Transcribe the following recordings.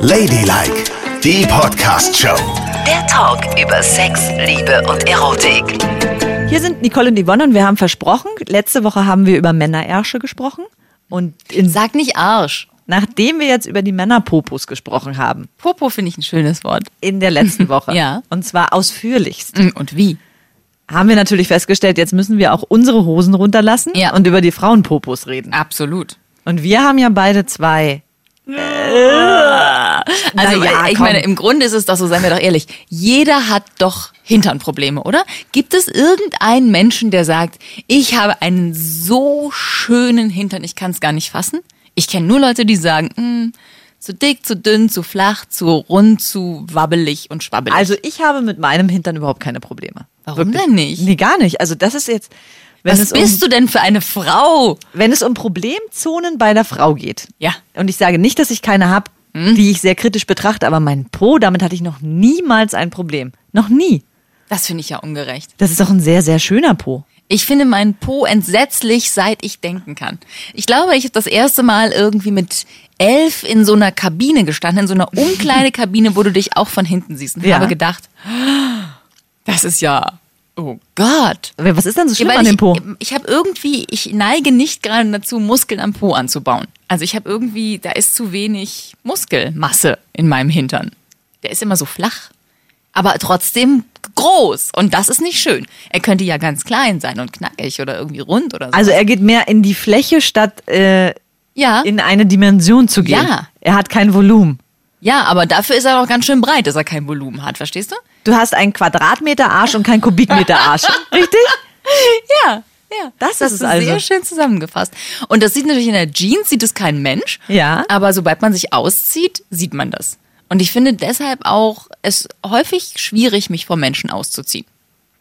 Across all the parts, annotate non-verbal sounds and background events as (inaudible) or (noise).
Ladylike, die Podcast-Show. Der Talk über Sex, Liebe und Erotik. Hier sind Nicole und Yvonne und wir haben versprochen, letzte Woche haben wir über Männerärsche gesprochen. Und in, Sag nicht Arsch. nachdem wir jetzt über die Männerpopos gesprochen haben, Popo finde ich ein schönes Wort. in der letzten Woche, (laughs) Ja. und zwar ausführlichst, Mm, Und wie? haben wir natürlich festgestellt, jetzt müssen wir auch unsere Hosen runterlassen Ja. und über die Frauenpopos reden. Absolut. Und wir haben ja beide zwei. Also ja, ich komm. meine, im Grunde ist es doch so, seien wir doch ehrlich, jeder hat doch Hinternprobleme, oder? Gibt es irgendeinen Menschen, der sagt, ich habe einen so schönen Hintern, ich kann es gar nicht fassen? Ich kenne nur Leute, die sagen, "Mm, zu dick, zu dünn, zu flach, zu rund, zu wabbelig und schwabbelig. Also ich habe mit meinem Hintern überhaupt keine Probleme. Warum denn nicht? Nee, gar nicht. Also das ist jetzt, wenn was es um, bist du denn für eine Frau? wenn es um Problemzonen bei der Frau geht. Ja. Und ich sage nicht, dass ich keine habe, die ich sehr kritisch betrachte, aber mein Po, damit hatte ich noch niemals ein Problem. Noch nie. Das finde ich ja ungerecht. Das ist doch ein sehr, sehr schöner Po. Ich finde meinen Po entsetzlich, seit ich denken kann. Ich glaube, ich habe das erste Mal irgendwie mit elf in so einer Kabine gestanden, in so einer (laughs) Umkleidekabine, wo du dich auch von hinten siehst. Und Ja. habe gedacht, das ist ja, oh Gott. Was ist denn so schlimm weil an ich, dem Po? Ich habe irgendwie, ich neige nicht gerade dazu, Muskeln am Po anzubauen. Also ich habe irgendwie, da ist zu wenig Muskelmasse in meinem Hintern. Der ist immer so flach, aber trotzdem groß. Und das ist nicht schön. Er könnte ja ganz klein sein und knackig oder irgendwie rund oder so. Also er geht mehr in die Fläche, statt äh, ja, in eine Dimension zu gehen. Ja. Er hat kein Volumen. Ja, aber dafür ist er auch ganz schön breit, dass er kein Volumen hat. Verstehst du? Du hast einen Quadratmeter Arsch und keinen Kubikmeter Arsch. (laughs) Richtig? Ja, ja. Das das ist ist also. sehr schön zusammengefasst. Und das sieht natürlich in der Jeans, sieht es kein Mensch. Ja. Aber sobald man sich auszieht, sieht man das. Und ich finde deshalb auch es häufig schwierig, mich vor Menschen auszuziehen.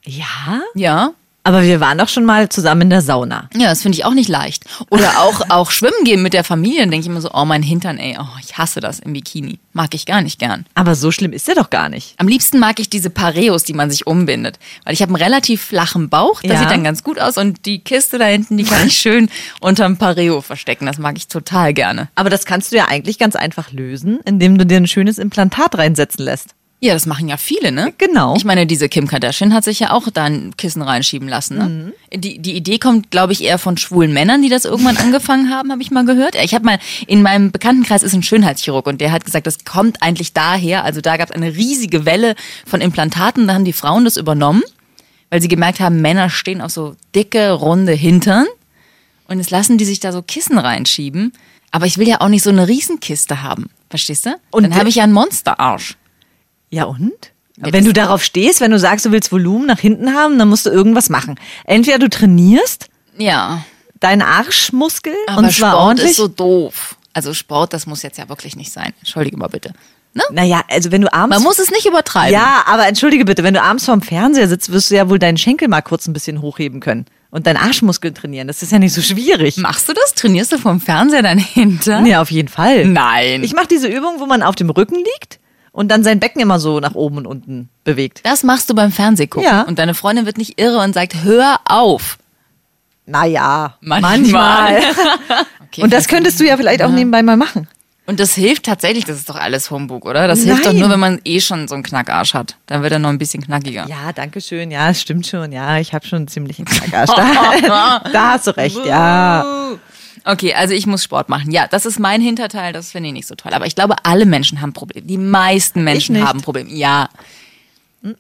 Ja. Ja. Aber wir waren doch schon mal zusammen in der Sauna. Ja, das finde ich auch nicht leicht. Oder auch, auch schwimmen gehen mit der Familie, dann denke ich immer so, oh, mein Hintern, ey, oh, ich hasse das im Bikini. Mag ich gar nicht gern. Aber so schlimm ist er doch gar nicht. Am liebsten mag ich diese Pareos, die man sich umbindet. Weil ich habe einen relativ flachen Bauch, das Ja. sieht dann ganz gut aus und die Kiste da hinten, die kann ich (laughs) schön unterm Pareo verstecken. Das mag ich total gerne. Aber das kannst du ja eigentlich ganz einfach lösen, indem du dir ein schönes Implantat reinsetzen lässt. Ja, das machen ja viele, ne? Genau. Ich meine, diese Kim Kardashian hat sich ja auch da ein Kissen reinschieben lassen. Ne? Die, die Idee kommt, glaube ich, eher von schwulen Männern, die das irgendwann (laughs) angefangen haben, habe ich mal gehört. Ich habe mal, in meinem Bekanntenkreis ist ein Schönheitschirurg und der hat gesagt, das kommt eigentlich daher. Also da gab es eine riesige Welle von Implantaten, da haben die Frauen das übernommen, weil sie gemerkt haben, Männer stehen auf so dicke, runde Hintern und jetzt lassen die sich da so Kissen reinschieben. Aber ich will ja auch nicht so eine Riesenkiste haben. Verstehst du? Und dann habe ich ja einen Monsterarsch. Ja und? Ja, wenn du darauf stehst, wenn du sagst, du willst Volumen nach hinten haben, dann musst du irgendwas machen. Entweder du trainierst Ja. deinen Arschmuskel Aber und zwar Sport ordentlich. ist so doof. Also Sport, das muss jetzt ja wirklich nicht sein. Entschuldige mal bitte. Ne? naja, also wenn du abends Man muss es nicht übertreiben. Ja, aber entschuldige bitte, wenn du abends vorm Fernseher sitzt, wirst du ja wohl deinen Schenkel mal kurz ein bisschen hochheben können und deinen Arschmuskel trainieren. Das ist ja nicht so schwierig. Machst du das? Trainierst du vom Fernseher dein Hintern? Ja, auf jeden Fall. Nein. Ich mache diese Übung, wo man auf dem Rücken liegt und dann sein Becken immer so nach oben und unten bewegt. das machst du beim Fernsehgucken. Ja. Und deine Freundin wird nicht irre und sagt, hör auf. Naja, Manchmal. manchmal. (laughs) Okay, und das vielleicht- könntest du ja vielleicht auch nebenbei mal machen. Und das hilft tatsächlich, das ist doch alles Humbug, oder? Das hilft doch Nein. nur, wenn man eh schon so einen Knackarsch hat. Dann wird er noch ein bisschen knackiger. Ja, danke schön. Ja, es stimmt schon. Ja, ich habe schon einen ziemlichen Knackarsch. (laughs) Da, (laughs) da hast du recht, ja. Okay, also ich muss Sport machen. Ja, das ist mein Hinterteil, das finde ich nicht so toll. Aber ich glaube, alle Menschen haben Probleme. Die meisten Menschen haben Probleme. Ja.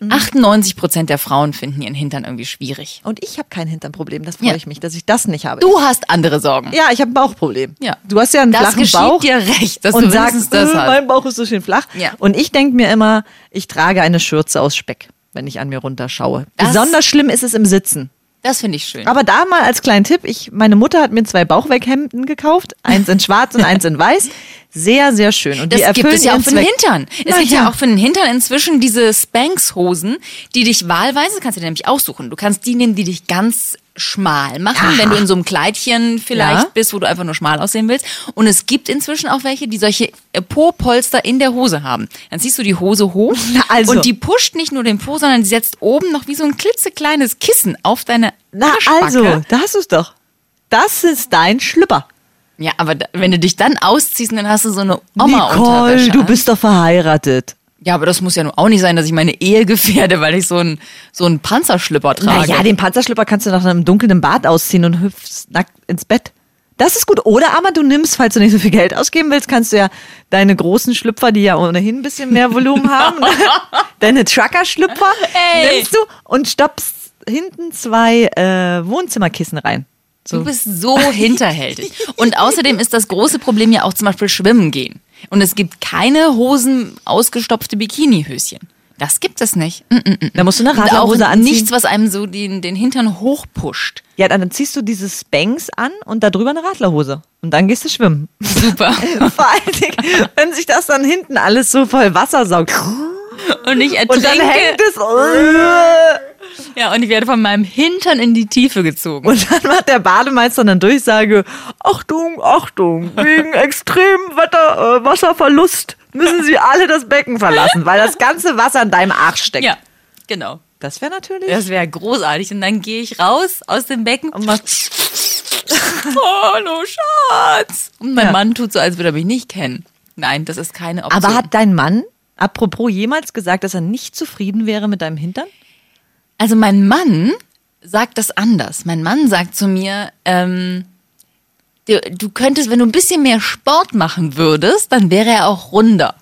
98 Prozent der Frauen finden ihren Hintern irgendwie schwierig. Und ich habe kein Hinternproblem. Das freue Ja. ich mich, dass ich das nicht habe. Du hast andere Sorgen. Ja, ich habe ein Bauchproblem. Ja. Du hast ja einen Das flachen geschieht Bauch. dir recht, dass und du sagst, das äh, hast. mein Bauch ist so schön flach. Ja. Und ich denke mir immer, ich trage eine Schürze aus Speck, wenn ich an mir runterschaue. Das- Besonders schlimm ist es im Sitzen. Das finde ich schön. Aber da mal als kleinen Tipp, ich, meine Mutter hat mir zwei Bauchweghemden gekauft, eins in schwarz und eins in weiß. (laughs) Sehr, sehr schön. Und das die gibt erfüllen es ja auch für den. Hintern. Es Na gibt ja. ja. auch für den Hintern inzwischen diese Spanx-Hosen, die dich wahlweise, kannst du dir nämlich aussuchen. Du kannst die nehmen, die dich ganz schmal machen, wenn du in so einem Kleidchen vielleicht Ja. bist, wo du einfach nur schmal aussehen willst. Und es gibt inzwischen auch welche, die solche äh, Po-Polster in der Hose haben. Dann ziehst du die Hose hoch (laughs) Na, also. und die pusht nicht nur den Po, sondern die setzt oben noch wie so ein klitzekleines Kissen auf deine Na Arschbacke. also, da hast du es doch. Das ist dein Schlüpper. Ja, aber da, wenn du dich dann ausziehst, dann hast du so eine Oma-Unterwäsche. Nicole, du bist doch verheiratet. Ja, aber das muss ja nun auch nicht sein, dass ich meine Ehe gefährde, weil ich so einen so einen Panzerschlipper trage. Naja, den Panzerschlipper kannst du nach einem dunklen Bad ausziehen und hüpfst nackt ins Bett. Das ist gut. Oder aber du nimmst, falls du nicht so viel Geld ausgeben willst, kannst du ja deine großen Schlüpfer, die ja ohnehin ein bisschen mehr Volumen (laughs) haben, (laughs) deine Trucker-Schlüpfer nimmst du und stoppst hinten zwei äh, Wohnzimmerkissen rein. Du bist so hinterhältig. Und außerdem ist das große Problem ja auch zum Beispiel Schwimmen gehen. Und es gibt keine Hosen, ausgestopfte Bikinihöschen. Das gibt es nicht. Mm, mm, mm. Da musst du eine Und auch Radlerhose anziehen. nichts, was einem so den, den Hintern hochpusht. Ja, dann ziehst du diese Spanks an und da drüber eine Radlerhose. Und dann gehst du schwimmen. Super. (laughs) Vor allen Dingen, wenn sich das dann hinten alles so voll Wasser saugt. Und ich Und dann ertrinke. hängt es. (laughs) Ja, und ich werde von meinem Hintern in die Tiefe gezogen. Und dann macht der Bademeister eine Durchsage, Achtung, Achtung, wegen extremem Wetter, äh, Wasserverlust müssen Sie alle das Becken verlassen, weil das ganze Wasser in deinem Arsch steckt. Ja, genau. Das wäre natürlich... Das wäre großartig. Und dann gehe ich raus aus dem Becken Und mach- (laughs) Hallo Schatz. Und mein Ja. Mann tut so, als würde er mich nicht kennen. Nein, das ist keine Option. Aber hat dein Mann, apropos, jemals gesagt, dass er nicht zufrieden wäre mit deinem Hintern? Also mein Mann sagt das anders. Mein Mann sagt zu mir, ähm, du, du könntest, wenn du ein bisschen mehr Sport machen würdest, dann wäre er auch runder.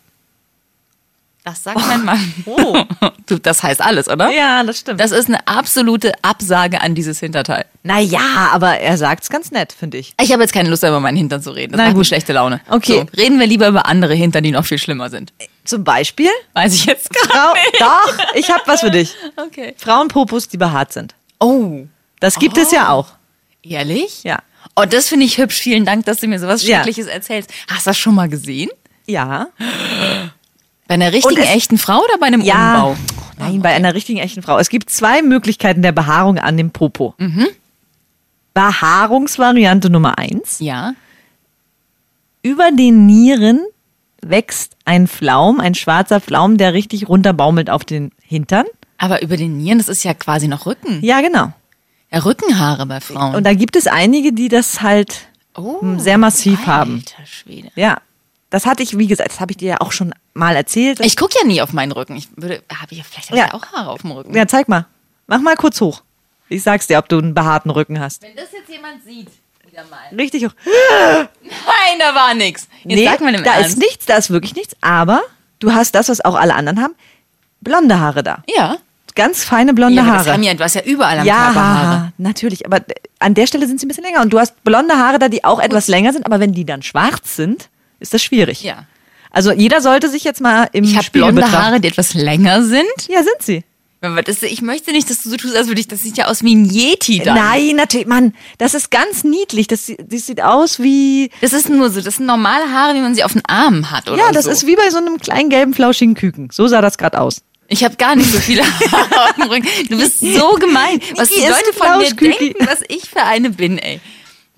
Das sagt mein Mann. (laughs) Oh. (laughs) Das heißt alles, oder? Ja, das stimmt. Das ist eine absolute Absage an dieses Hinterteil. naja, aber er sagt's ganz nett, finde ich. Ich habe jetzt keine Lust, über meinen Hintern zu reden. Das Na macht gut. schlechte Laune. Okay. So, reden wir lieber über andere Hintern, die noch viel schlimmer sind. Zum Beispiel, Weiß ich jetzt gar Frau, nicht. doch, ich habe was für dich. Okay. Frauenpopos, die behaart sind. Oh, Das gibt es ja auch. ehrlich? Ja. Oh, das finde ich hübsch. Vielen Dank, dass du mir sowas Ja. Schreckliches erzählst. Hast du das schon mal gesehen? Ja. Bei einer richtigen, echten Frau oder bei einem Ja. Umbau? Nein, bei einer richtigen echten Frau. Es gibt zwei Möglichkeiten der Behaarung an dem Popo. Behaarungsvariante Nummer eins. Ja. Über den Nieren wächst ein Flaum, ein schwarzer Flaum, der richtig runterbaumelt auf den Hintern. Aber über den Nieren, das ist ja quasi noch Rücken. Ja, genau. Ja, Rückenhaare bei Frauen. Und da gibt es einige, die das halt oh, m, sehr massiv haben. Alter Schwede. Ja. Das hatte ich, wie gesagt, das habe ich dir ja auch schon mal erzählt. Ich gucke ja nie auf meinen Rücken. Ich würde, habe ich ja vielleicht hab Ja. ich auch Haare auf dem Rücken. ja, zeig mal. Mach mal kurz hoch. Ich sag's dir, ob du einen behaarten Rücken hast. Wenn das jetzt jemand sieht, wieder mal. Richtig hoch. Nein, da war nichts. Jetzt sag mal im da Ernst. ist nichts, da ist wirklich nichts. Aber du hast das, was auch alle anderen haben. Blonde Haare da. Ja. Ganz feine blonde ja, aber Haare. das haben ja, du hast ja überall am ja, Körper Haare. natürlich. Aber an der Stelle sind sie ein bisschen länger. Und du hast blonde Haare da, die auch etwas länger sind. Aber wenn die dann schwarz sind, ist das schwierig. Ja. Also jeder sollte sich jetzt mal im Ich habe Spiegel blonde betrachten. Haare, die etwas länger sind. Ja, sind sie. Das, ich möchte nicht, dass du so tust, als würde ich, das sieht ja aus wie ein Yeti dann. Nein, natürlich, Mann, das ist ganz niedlich. Das, das sieht aus wie. Das ist nur so, das sind normale Haare, wie man sie auf den Armen hat oder Ja, das so. ist wie bei so einem kleinen gelben, flauschigen Küken. So sah das gerade aus. Ich habe gar nicht so viele Haare auf dem Rücken. Du bist so gemein. Was die Leute von mir denken, was ich für eine bin, ey.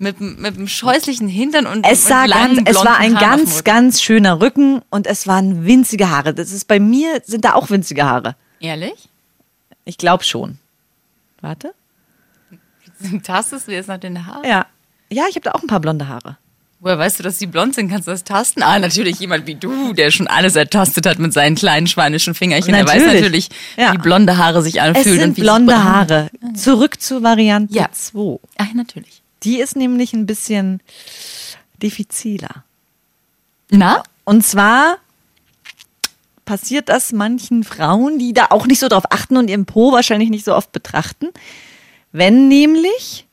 Mit, mit einem scheußlichen Hintern und Es und sah langen, ganz, es war ein Haaren ganz, ganz schöner Rücken und es waren winzige Haare. Das ist bei mir sind da auch winzige Haare. Ehrlich? Ich glaube schon. Warte. Tastest du jetzt nach den Haaren? Ja. Ja, ich habe da auch ein paar blonde Haare. Woher weißt du, dass die blond sind? Kannst du das tasten? Ah, natürlich jemand wie du, der schon alles ertastet hat mit seinen kleinen schweinischen Fingerchen. Der weiß Natürlich. natürlich, Ja. wie blonde Haare sich Es anfühlen. sind und wie blonde Haare. Zurück zur Variante Ja. 2. Ach, natürlich. Die ist nämlich ein bisschen diffiziler. Na? Und zwar passiert das manchen Frauen, die da auch nicht so drauf achten und ihren Po wahrscheinlich nicht so oft betrachten, wenn nämlich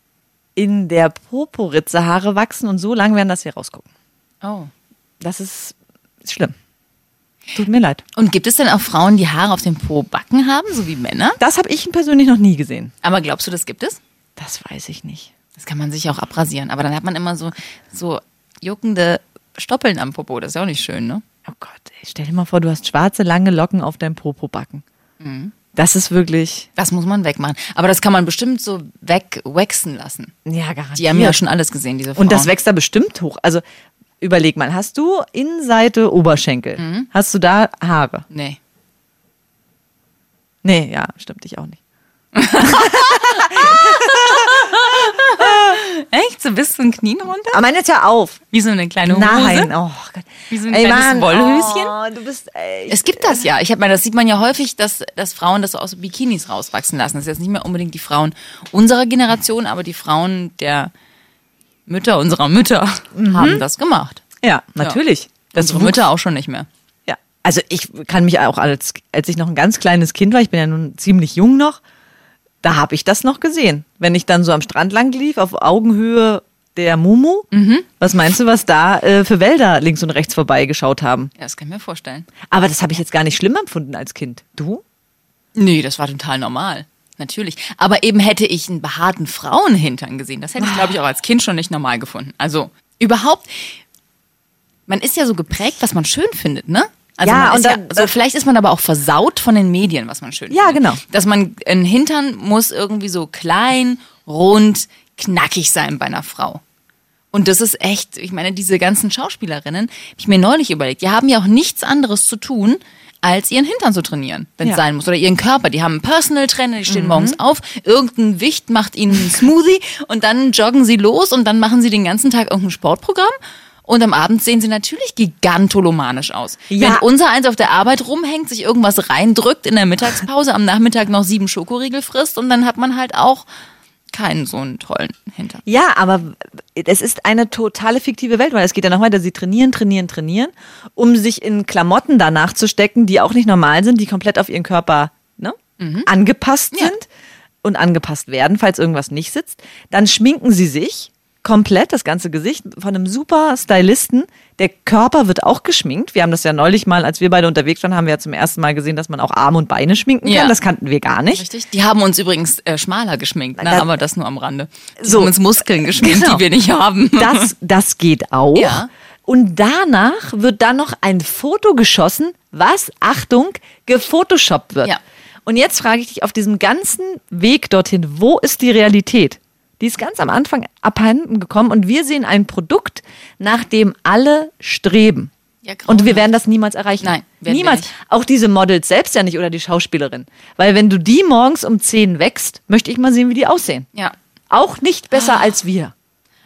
in der Poporitze Haare wachsen und so lang werden, dass sie rausgucken. Oh. Das ist, ist schlimm. Tut mir leid. Und gibt es denn auch Frauen, die Haare auf dem Po backen haben, so wie Männer? Das habe ich persönlich noch nie gesehen. Aber glaubst du, das gibt es? Das weiß ich nicht. Das kann man sich auch abrasieren. Aber dann hat man immer so, so juckende Stoppeln am Popo. Das ist ja auch nicht schön, ne? Oh Gott, ey, stell dir mal vor, du hast schwarze, lange Locken auf deinem Popo-Backen. Das ist wirklich, Das muss man wegmachen. Aber das kann man bestimmt so wegwachsen lassen. ja, garantiert. Die haben ja schon alles gesehen, diese Frauen. Und das wächst da bestimmt hoch. Also überleg mal, hast du Innenseite Oberschenkel, hast du da Haare? Nee. Nee, ja, stimmt, ich auch nicht. (laughs) Echt? So bis zu den Knien runter? Aber meine jetzt ja auf. Wie so eine kleine Hose? Nein, oh Gott. Wie so ein kleines Wollhöschen? Oh, du bist, ey, Es gibt das ja. Ich habe mal, das sieht man ja häufig, dass, dass Frauen das so aus Bikinis rauswachsen lassen. Das ist jetzt nicht mehr unbedingt die Frauen unserer Generation, aber die Frauen der Mütter unserer Mütter haben das gemacht. ja, natürlich. Das Unsere Mütter auch schon nicht mehr. Ja, also ich kann mich auch als, als ich noch ein ganz kleines Kind war, ich bin ja nun ziemlich jung noch, da habe ich das noch gesehen. Wenn ich dann so am Strand lang lief, auf Augenhöhe der Mumu, was meinst du, was da äh, für Wälder links und rechts vorbeigeschaut haben? Ja, das kann ich mir vorstellen. Aber das habe ich jetzt gar nicht schlimm empfunden als Kind. Du? Nee, das war total normal. Natürlich. Aber eben hätte ich einen behaarten Frauenhintern gesehen. Das hätte ich, glaube ich, auch als Kind schon nicht normal gefunden. Also überhaupt, man ist ja so geprägt, was man schön findet, ne? Also Ja, und dann- ja, so vielleicht ist man aber auch versaut von den Medien, was man schön Ja, findet. genau. Dass man, ein Hintern muss irgendwie so klein, rund, knackig sein bei einer Frau. Und das ist echt, ich meine, diese ganzen Schauspielerinnen, hab ich mir neulich überlegt, die haben ja auch nichts anderes zu tun, als ihren Hintern zu trainieren, wenn es Ja. sein muss. Oder ihren Körper. Die haben einen Personal Trainer, die stehen morgens auf, irgendein Wicht macht ihnen einen Smoothie und dann joggen sie los und dann machen sie den ganzen Tag irgendein Sportprogramm. Und am Abend sehen sie natürlich gigantolomanisch aus. Ja. Wenn unser eins auf der Arbeit rumhängt, sich irgendwas reindrückt in der Mittagspause, am Nachmittag noch sieben Schokoriegel frisst und dann hat man halt auch keinen so einen tollen Hintern. Ja, aber es ist eine totale fiktive Welt, weil es geht ja noch weiter. Sie trainieren, trainieren, trainieren, um sich in Klamotten danach zu stecken, die auch nicht normal sind, die komplett auf ihren Körper ne, angepasst Mhm. Ja. sind und angepasst werden, falls irgendwas nicht sitzt. Dann schminken sie sich komplett, das ganze Gesicht, von einem super Stylisten. Der Körper wird auch geschminkt. Wir haben das ja neulich mal, als wir beide unterwegs waren, haben wir ja zum ersten Mal gesehen, dass man auch Arme und Beine schminken Ja. kann. Das kannten wir gar nicht. Richtig? Die haben uns übrigens äh, schmaler geschminkt, ne? Da- aber das nur am Rande. Die So. haben uns Muskeln geschminkt, Genau. die wir nicht haben. Das, das geht auch. Ja. Und danach wird dann noch ein Foto geschossen, was, Achtung, gefotoshoppt wird. Ja. Und jetzt frage ich dich auf diesem ganzen Weg dorthin, wo ist die Realität? Die ist ganz am Anfang abhanden gekommen und wir sehen ein Produkt, nach dem alle streben. Ja, und wir grauenhaft. werden das niemals erreichen. Nein, niemals. Auch diese Models selbst ja nicht oder die Schauspielerin. Weil wenn du die morgens um 10 wächst, möchte ich mal sehen, wie die aussehen. Ja. Auch nicht besser als wir.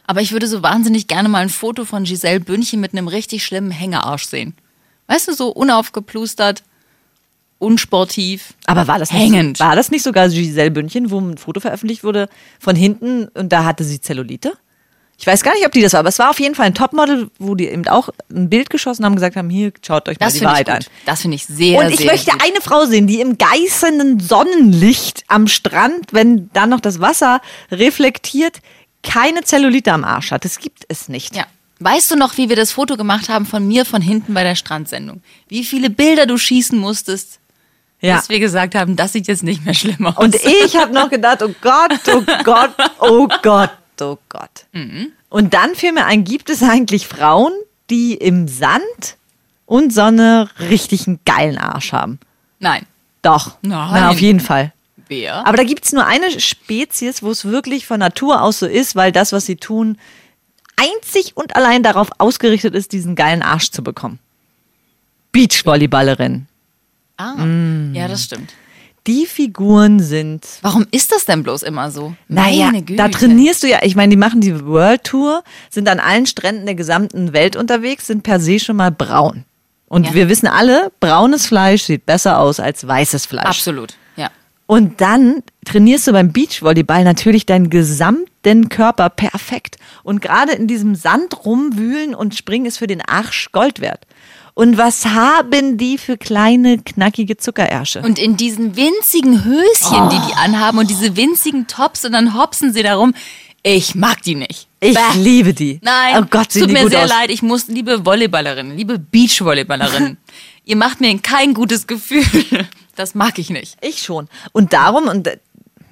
Aber ich würde so wahnsinnig gerne mal ein Foto von Giselle Bündchen mit einem richtig schlimmen Hängearsch sehen. Weißt du, so unaufgeplustert, unsportiv. Aber war das nicht, Hängend. war das nicht sogar Giselle Bündchen, wo ein Foto veröffentlicht wurde von hinten und da hatte sie Zellulite? Ich weiß gar nicht, ob die das war, aber es war auf jeden Fall ein Topmodel, wo die eben auch ein Bild geschossen haben und gesagt haben, hier, schaut euch mal Das die finde ich Wahrheit an. Das finde ich sehr, Und ich sehr möchte gut. eine Frau sehen, die im geißenden Sonnenlicht am Strand, wenn dann noch das Wasser reflektiert, keine Zellulite am Arsch hat. Das gibt es nicht. Ja. Weißt du noch, wie wir das Foto gemacht haben von mir von hinten bei der Strandsendung? Wie viele Bilder du schießen musstest, Ja. bis wir gesagt haben, das sieht jetzt nicht mehr schlimm aus. Und ich habe noch gedacht, oh Gott, oh Gott, oh Gott, oh Gott. Und dann fiel mir ein, gibt es eigentlich Frauen, die im Sand und Sonne richtig einen geilen Arsch haben? Nein. Doch. Nein. Na, auf jeden Fall. Wer? Aber da gibt es nur eine Spezies, wo es wirklich von Natur aus so ist, weil das, was sie tun, einzig und allein darauf ausgerichtet ist, diesen geilen Arsch zu bekommen. Beachvolleyballerin. Ah, Mm. ja, das stimmt. Die Figuren sind Warum ist das denn bloß immer so? Naja, da trainierst du ja, ich meine, die machen die World Tour, sind an allen Stränden der gesamten Welt unterwegs, sind per se schon mal braun. Und Ja. wir wissen alle, braunes Fleisch sieht besser aus als weißes Fleisch. Absolut, ja. Und dann trainierst du beim Beachvolleyball natürlich deinen gesamten Körper perfekt. Und gerade in diesem Sand rumwühlen und springen ist für den Arsch Gold wert. Und was haben die für kleine, knackige Zuckerärsche? Und in diesen winzigen Höschen, die die anhaben und diese winzigen Tops und dann hopsen sie darum. Ich mag die nicht. ich Bäh. liebe die. Nein, oh Gott, tut mir sehr aus. leid. Ich muss, liebe Volleyballerinnen, liebe Beachvolleyballerinnen, (laughs) ihr macht mir kein gutes Gefühl. Das mag ich nicht. Ich schon. Und darum, und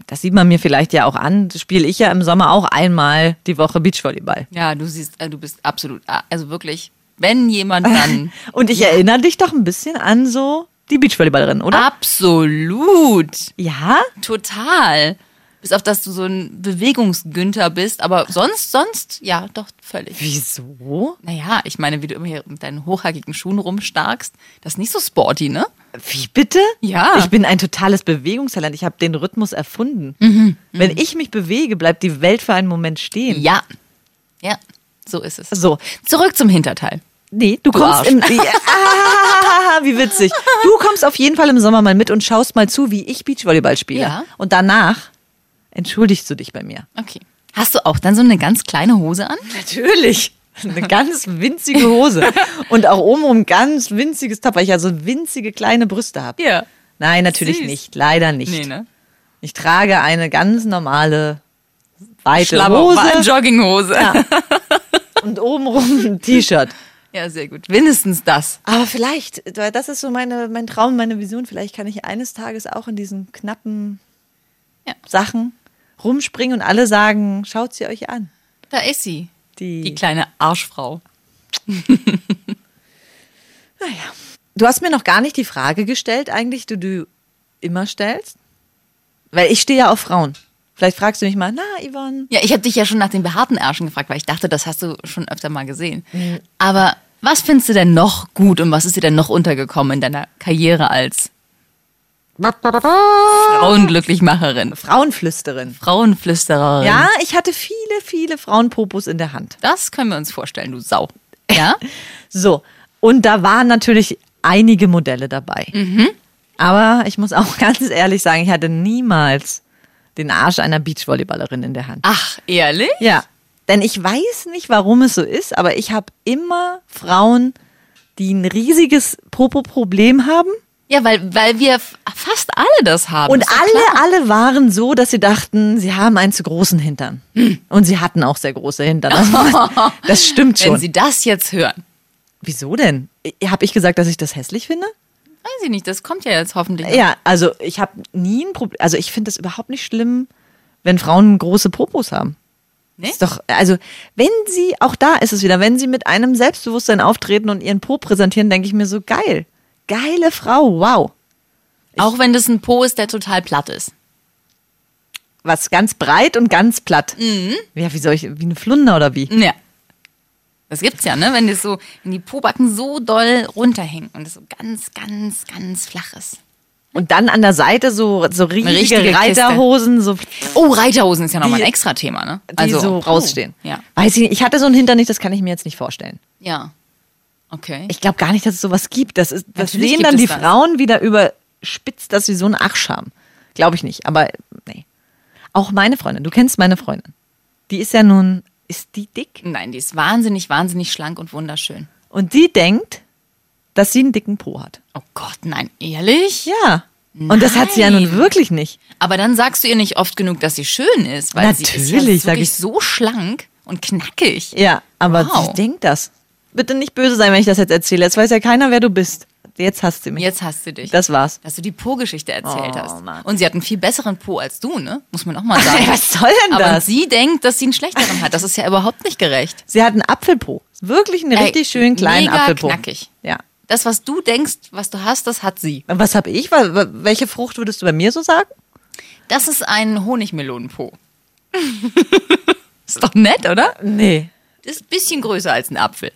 das sieht man mir vielleicht ja auch an, spiele ich ja im Sommer auch einmal die Woche Beachvolleyball. Ja, du siehst, äh, du bist absolut, also wirklich, wenn jemand (laughs) dann. Und ich erinnere dich doch ein bisschen an so die Beachvolleyballerin, oder? absolut. Ja? Total. Bis auf, dass du so ein Bewegungsgünter bist, aber sonst, sonst, ja, doch, völlig. Wieso? Naja, ich meine, wie du immer hier mit deinen hochhackigen Schuhen rumstarkst, das ist nicht so sporty, ne? Wie bitte? Ja. Ich bin ein totales Bewegungstalent. Ich habe den Rhythmus erfunden. Wenn ich mich bewege, bleibt die Welt für einen Moment stehen. Ja. Ja, so ist es. So, Zurück zum Hinterteil. Nee, du, Du kommst im. Ja, ah, wie witzig. Du kommst auf jeden Fall im Sommer mal mit und schaust mal zu, wie ich Beachvolleyball spiele. Ja. Und danach entschuldigst du dich bei mir. Okay. Hast du auch dann so eine ganz kleine Hose an? Natürlich. Eine ganz winzige Hose. Und auch obenrum ein ganz winziges Top, weil ich ja so winzige kleine Brüste habe. Ja. Nein, natürlich Süß. nicht. Leider nicht. Nee, ne? Ich trage eine ganz normale, weite Schlabber, Hose Jogginghose. Ja. und obenrum ein T-Shirt. Ja, sehr gut. Mindestens das. Aber vielleicht, das ist so meine, mein Traum, meine Vision, vielleicht kann ich eines Tages auch in diesen knappen Ja. Sachen rumspringen und alle sagen, schaut sie euch an. Da ist sie. Die, Die kleine Arschfrau. (laughs) Du hast mir noch gar nicht die Frage gestellt, eigentlich, die du immer stellst. Weil ich stehe ja auf Frauen. Vielleicht fragst du mich mal, na, Yvonne. Ja, ich habe dich ja schon nach den behaarten Ärschen gefragt, weil ich dachte, das hast du schon öfter mal gesehen. Aber was findest du denn noch gut und was ist dir denn noch untergekommen in deiner Karriere als Frauenglücklichmacherin, Frauenflüsterin. Frauenflüstererin? Ja, ich hatte viele, viele Frauenpopos in der Hand. Das können wir uns vorstellen, du Sau. Ja? (laughs) So, und da waren natürlich einige Modelle dabei. Aber ich muss auch (laughs) ganz ehrlich sagen, ich hatte niemals den Arsch einer Beachvolleyballerin in der Hand. Ach, ehrlich? Ja, denn ich weiß nicht, warum es so ist, aber ich habe immer Frauen, die ein riesiges Popo-Problem haben. Ja, weil, weil wir fast alle das haben. Und alle, alle waren so, dass sie dachten, sie haben einen zu großen Hintern. Und sie hatten auch sehr große Hintern. Das, (laughs) das stimmt Wenn schon. sie das jetzt hören. Wieso denn? Habe ich gesagt, dass ich das hässlich finde? Weiß ich nicht, das kommt ja jetzt hoffentlich. Ja, also ich habe nie ein Problem. Also ich finde es überhaupt nicht schlimm, wenn Frauen große Popos haben. Nee? Ist doch, also wenn sie, auch da ist es wieder, wenn sie mit einem Selbstbewusstsein auftreten und ihren Po präsentieren, denke ich mir so geil. Geile Frau, wow. Auch wenn das ein Po ist, der total platt ist. Was ganz breit und ganz platt. Mhm. Ja, wie soll ich, wie eine Flunder oder wie? Ja. Das gibt's ja, ne? Wenn das so, wenn die Pobacken so doll runterhängen und es so ganz, ganz, ganz flach ist. Und dann an der Seite so, so riesige, richtige. Reiterhosen, so, Oh, Reiterhosen ist ja nochmal ein extra Thema, ne? die so rausstehen. Oh, ja. Weiß ich nicht, ich hatte so einen Hintern nicht, das kann ich mir jetzt nicht vorstellen. Ja. Okay. Ich glaube gar nicht, dass es sowas gibt. Das, ist, das Natürlich sehen dann die das. Frauen wieder überspitzt, dass sie so einen Arsch haben. Glaube ich nicht, aber nee. Auch meine Freundin, du kennst meine Freundin. Die ist ja nun, ist die dick? Nein, die ist wahnsinnig, wahnsinnig schlank und wunderschön. Und die denkt, dass sie einen dicken Po hat. Oh Gott, nein, ehrlich? Ja. Und das hat sie ja nun Nein. wirklich nicht. Aber dann sagst du ihr nicht oft genug, dass sie schön ist, weil sie ist Natürlich, ja wirklich ich. so schlank und knackig. Ja, aber Wow. sie denkt das. Bitte nicht böse sein, wenn ich das jetzt erzähle. Jetzt weiß ja keiner, wer du bist. Jetzt hasst sie mich. Jetzt hast du dich. Das war's. dass du die Po-Geschichte erzählt Oh, hast. Mann. Und sie hat einen viel besseren Po als du, ne? Muss man auch mal sagen. (laughs) Was soll denn Aber das? sie denkt, dass sie einen schlechteren hat. Das ist ja überhaupt nicht gerecht. Sie hat einen Apfelpo. Wirklich einen Ey, richtig schönen kleinen mega Apfelpo. knackig. Ja. Das, was du denkst, was du hast, das hat sie. Und Was habe ich? Welche Frucht würdest du bei mir so sagen? Das ist ein Honigmelonenpo. (laughs) ist doch nett, oder? Nee. Ist ein bisschen größer als ein Apfel.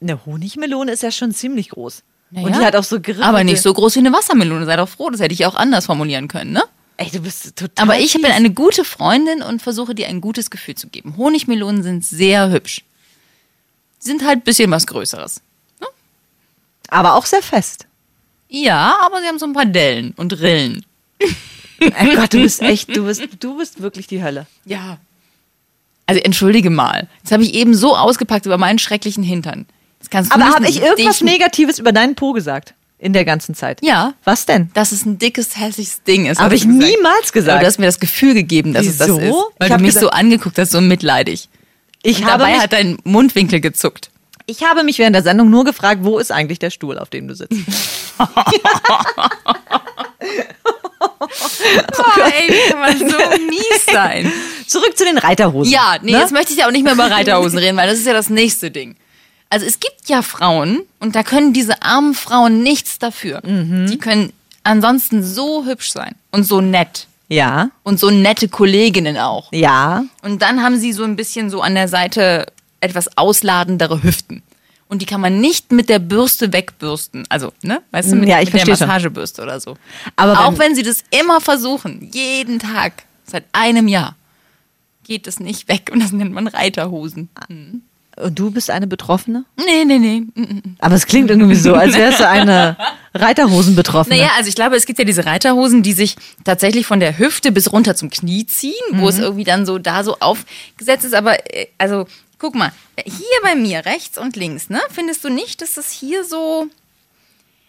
Eine Honigmelone ist ja schon ziemlich groß. Na Und die hat auch so gerippelte... Aber nicht so groß wie eine Wassermelone. Sei doch froh, das hätte ich auch anders formulieren können, ne? Ey, du bist total Aber ich bin eine gute Freundin und versuche dir ein gutes Gefühl zu geben. Honigmelonen sind sehr hübsch. Sind halt ein bisschen was Größeres. Aber auch sehr fest. Ja, aber sie haben so ein paar Dellen und Rillen. Ey Gott, du bist echt, du bist, du bist wirklich die Hölle. Ja. Also entschuldige mal. Jetzt habe ich eben so ausgepackt über meinen schrecklichen Hintern. Jetzt kannst du Aber habe ich irgendwas Negatives über deinen Po gesagt? In der ganzen Zeit? Ja. Was denn? Dass es ein dickes, hässliches Ding ist. Habe ich gesagt. niemals gesagt. Aber du hast mir das Gefühl gegeben, dass es das Wieso? ist. Weil Ich du mich gesagt- so angeguckt hast, so mitleidig. Ich Und habe, dabei hat dein Mundwinkel gezuckt. Ich habe mich während der Sendung nur gefragt, wo ist eigentlich der Stuhl, auf dem du sitzt? Oh, (laughs) ey, wie kann man so mies sein? Zurück zu den Reiterhosen. Ja, nee, Ne? jetzt möchte ich ja auch nicht mehr über Reiterhosen reden, weil das ist ja das nächste Ding. Also es gibt ja Frauen, und da können diese armen Frauen nichts dafür. Mhm. Die können ansonsten so hübsch sein und so nett. Ja, Und so nette Kolleginnen auch. ja. Und dann haben sie so ein bisschen so an der Seite etwas ausladendere Hüften. Und die kann man nicht mit der Bürste wegbürsten. Also, ne? Weißt du, mit, Ja, mit der verstehe schon. Massagebürste oder so. Aber auch wenn- wenn sie das immer versuchen, jeden Tag, seit einem Jahr, geht es nicht weg. Und das nennt man Reiterhosen. Und du bist eine Betroffene? Nee, nee, nee. Mm, mm. Aber es klingt irgendwie so, als wärst du eine (laughs) Reiterhosen-Betroffene. Naja, also ich glaube, es gibt ja diese Reiterhosen, die sich tatsächlich von der Hüfte bis runter zum Knie ziehen, wo Mhm. es irgendwie dann so da so aufgesetzt ist. Aber äh, also, guck mal, hier bei mir, rechts und links, ne? Findest du nicht, dass das hier so.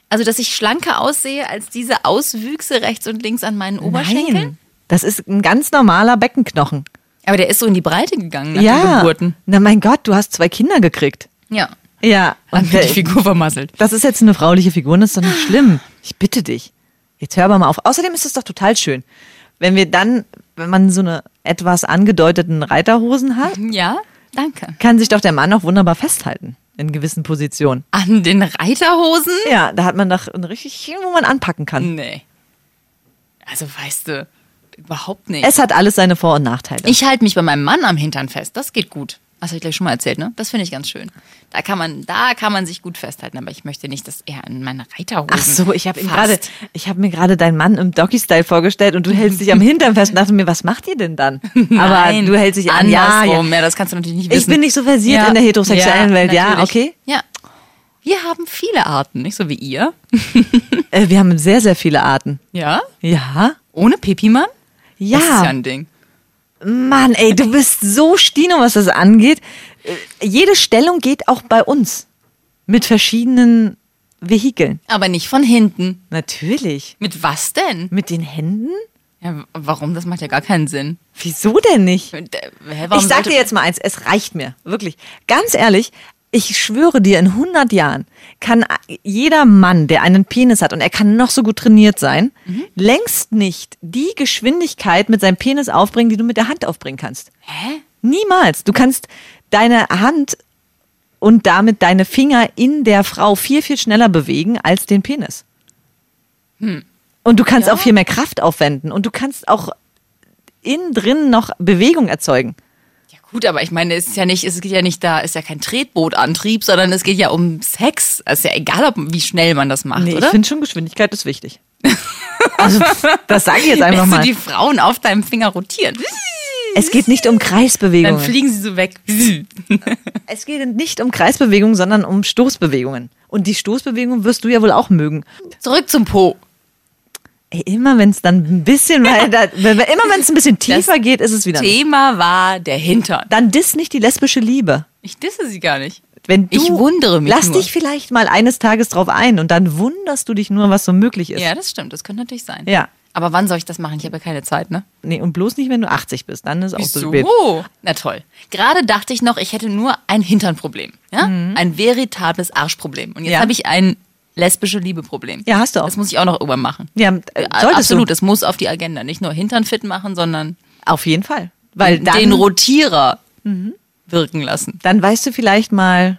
Also, dass ich schlanker aussehe als diese Auswüchse rechts und links an meinen Oberschenkeln? Nein, das ist ein ganz normaler Beckenknochen. Aber der ist so in die Breite gegangen nach den ja. Geburten. Na mein Gott, du hast zwei Kinder gekriegt. Ja. Ja. Und äh, die Figur vermasselt. das ist jetzt eine frauliche Figur und das ist doch nicht schlimm. Ich bitte dich. Jetzt hör aber mal auf. Außerdem ist es doch total schön, wenn wir dann, wenn man so eine etwas angedeuteten Reiterhosen hat, Ja, danke. kann sich doch der Mann auch wunderbar festhalten in gewissen Positionen. An den Reiterhosen? Ja, da hat man doch ein richtig, wo man anpacken kann. Nee. Also, weißt du, überhaupt nicht. Es hat alles seine Vor- und Nachteile. Ich halte mich bei meinem Mann am Hintern fest. Das geht gut. Das habe ich gleich schon mal erzählt, ne? Das finde ich ganz schön. Da kann man, da kann man sich gut festhalten, aber ich möchte nicht, dass er an meine Reiterhosen. Ach so, ich habe gerade, ich habe mir gerade deinen Mann im Doggy-Style vorgestellt und du hältst dich am Hintern fest und dachte mir, was macht ihr denn dann? (laughs) Aber du hältst dich an, ja, ja. ja. das kannst du natürlich nicht wissen. Ich bin nicht so versiert in der heterosexuellen Welt, ja, natürlich. okay. Ja. Wir haben viele Arten, nicht so wie ihr. Äh, wir haben sehr, sehr viele Arten. Ja? Ja? Ohne Pipi-Mann? Das ist ja Ja. ein Ding. Mann, ey, du bist so Stino, was das angeht. Äh, Jede Stellung geht auch bei uns. Mit verschiedenen Vehikeln. Aber nicht von hinten. Natürlich. Mit was denn? Mit den Händen? Ja, warum? Das macht ja gar keinen Sinn. Wieso denn nicht? Hä, warum ich sag dir jetzt mal eins, es reicht mir. Wirklich. Ganz ehrlich, ich schwöre dir, in 100 Jahren kann jeder Mann, der einen Penis hat und er kann noch so gut trainiert sein, Mhm. längst nicht die Geschwindigkeit mit seinem Penis aufbringen, die du mit der Hand aufbringen kannst. Hä? Niemals. Du kannst deine Hand und damit deine Finger in der Frau viel, viel schneller bewegen als den Penis. Und du kannst Ja. auch viel mehr Kraft aufwenden und du kannst auch innen drin noch Bewegung erzeugen. Gut, aber ich meine, es ist ja nicht, es geht ja nicht da, ist ja kein Tretbootantrieb, sondern es geht ja um Sex. Es ist ja egal, ob, wie schnell man das macht, Nee, ich oder? finde schon, Geschwindigkeit ist wichtig. (laughs) also, das sage ich jetzt einfach Lässt du mal. die Frauen auf deinem Finger rotieren. Es geht nicht um Dann Kreisbewegungen. fliegen sie so weg. (laughs) Es geht nicht um Kreisbewegungen, sondern um Stoßbewegungen. Und die Stoßbewegungen wirst du ja wohl auch mögen. Zurück zum Po. Ey, immer wenn es dann ein bisschen weiter, wenn- immer wenn es ein bisschen tiefer geht, ist es wieder. nicht. Thema war der Hintern. Dann diss nicht die lesbische Liebe. Ich disse sie gar nicht. Wenn du, Ich wundere mich Lass nur. dich vielleicht mal eines Tages drauf ein und dann wunderst du dich nur, was so möglich ist. Ja, das stimmt, das könnte natürlich sein. Ja. Aber wann soll ich das machen? Ich habe ja keine Zeit, ne? Nee, und bloß nicht, wenn du 80 bist. Dann ist auch so spät. Na toll. Gerade dachte ich noch, ich hätte nur ein Hinternproblem. Ja? Ein veritables Arschproblem. Und jetzt Mhm. Ja. habe ich ein lesbische Liebeproblem. Ja, hast du auch. Das muss ich auch noch irgendwann machen. Ja, äh, Äh, solltest Absolut, du. das muss auf die Agenda. Nicht nur Hintern fit machen, sondern Auf jeden Fall. Weil dann, Mhm. den Rotierer wirken lassen. dann weißt du vielleicht mal,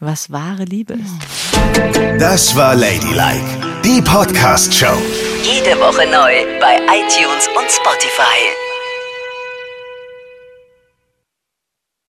was wahre Liebe ist. Das war Ladylike, die Podcast-Show. Jede Woche neu bei iTunes und Spotify.